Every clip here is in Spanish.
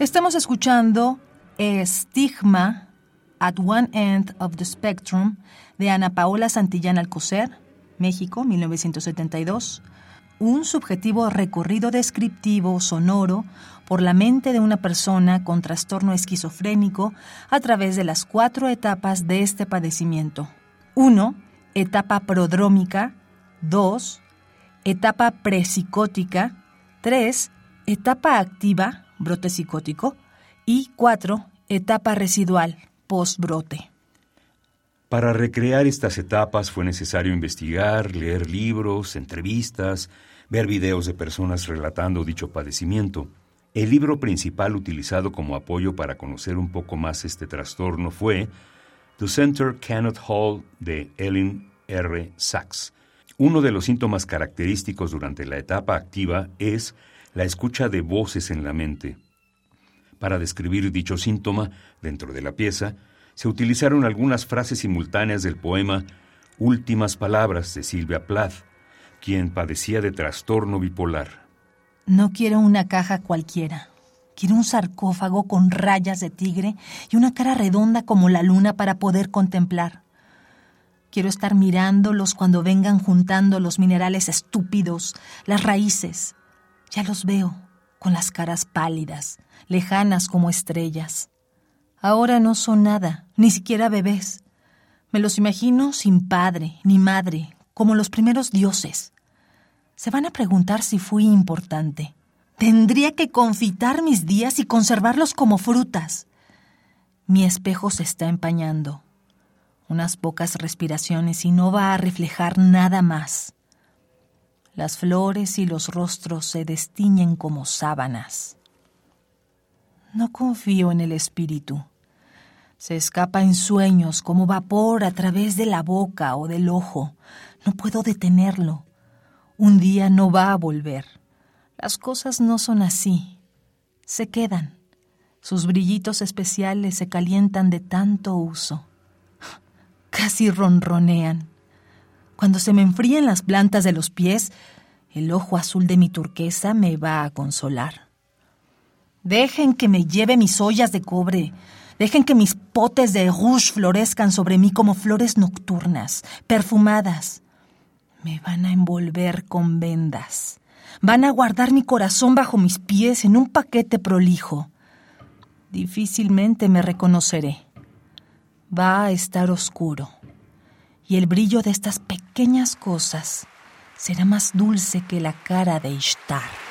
Estamos escuchando Estigma at One End of the Spectrum de Ana Paola Santillán Alcocer, México, 1972. Un subjetivo recorrido descriptivo sonoro por la mente de una persona con trastorno esquizofrénico a través de las cuatro etapas de este padecimiento. 1. Etapa prodrómica. 2. Etapa precicótica. 3. Etapa activa brote psicótico, y cuatro, etapa residual, postbrote. Para recrear estas etapas fue necesario investigar, leer libros, entrevistas, ver videos de personas relatando dicho padecimiento. El libro principal utilizado como apoyo para conocer un poco más este trastorno fue The Center Cannot Hold de Ellen R. Sachs. Uno de los síntomas característicos durante la etapa activa es la escucha de voces en la mente. Para describir dicho síntoma, dentro de la pieza, se utilizaron algunas frases simultáneas del poema Últimas Palabras de Silvia Plath, quien padecía de trastorno bipolar. No quiero una caja cualquiera. Quiero un sarcófago con rayas de tigre y una cara redonda como la luna para poder contemplar. Quiero estar mirándolos cuando vengan juntando los minerales estúpidos, las raíces, ya los veo, con las caras pálidas, lejanas como estrellas. Ahora no son nada, ni siquiera bebés. Me los imagino sin padre ni madre, como los primeros dioses. Se van a preguntar si fui importante. Tendría que confitar mis días y conservarlos como frutas. Mi espejo se está empañando. Unas pocas respiraciones y no va a reflejar nada más. Las flores y los rostros se destiñen como sábanas. No confío en el espíritu. Se escapa en sueños como vapor a través de la boca o del ojo. No puedo detenerlo. Un día no va a volver. Las cosas no son así. Se quedan. Sus brillitos especiales se calientan de tanto uso. Casi ronronean. Cuando se me enfríen las plantas de los pies, el ojo azul de mi turquesa me va a consolar. Dejen que me lleve mis ollas de cobre. Dejen que mis potes de rouge florezcan sobre mí como flores nocturnas, perfumadas. Me van a envolver con vendas. Van a guardar mi corazón bajo mis pies en un paquete prolijo. Difícilmente me reconoceré. Va a estar oscuro y el brillo de estas pequeñas cosas será más dulce que la cara de Ishtar.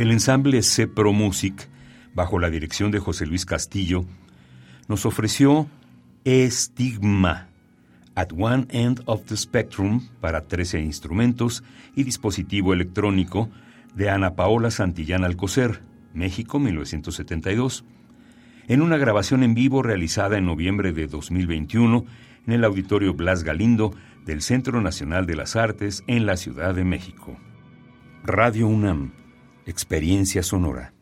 El ensamble Cepro Music, bajo la dirección de José Luis Castillo, nos ofreció Estigma, At One End of the Spectrum, para 13 instrumentos y dispositivo electrónico, de Ana Paola Santillán Alcocer, México, 1972, en una grabación en vivo realizada en noviembre de 2021 en el Auditorio Blas Galindo del Centro Nacional de las Artes en la Ciudad de México. Radio UNAM Experiencia sonora.